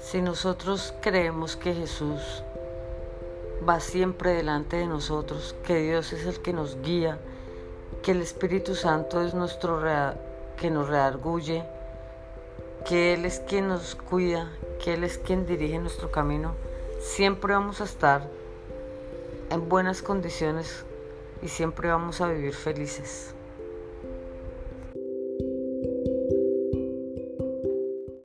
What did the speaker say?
Si nosotros creemos que Jesús va siempre delante de nosotros, que Dios es el que nos guía, que el Espíritu Santo es nuestro que nos redarguye, que Él es quien nos cuida, que Él es quien dirige nuestro camino, siempre vamos a estar en buenas condiciones y siempre vamos a vivir felices.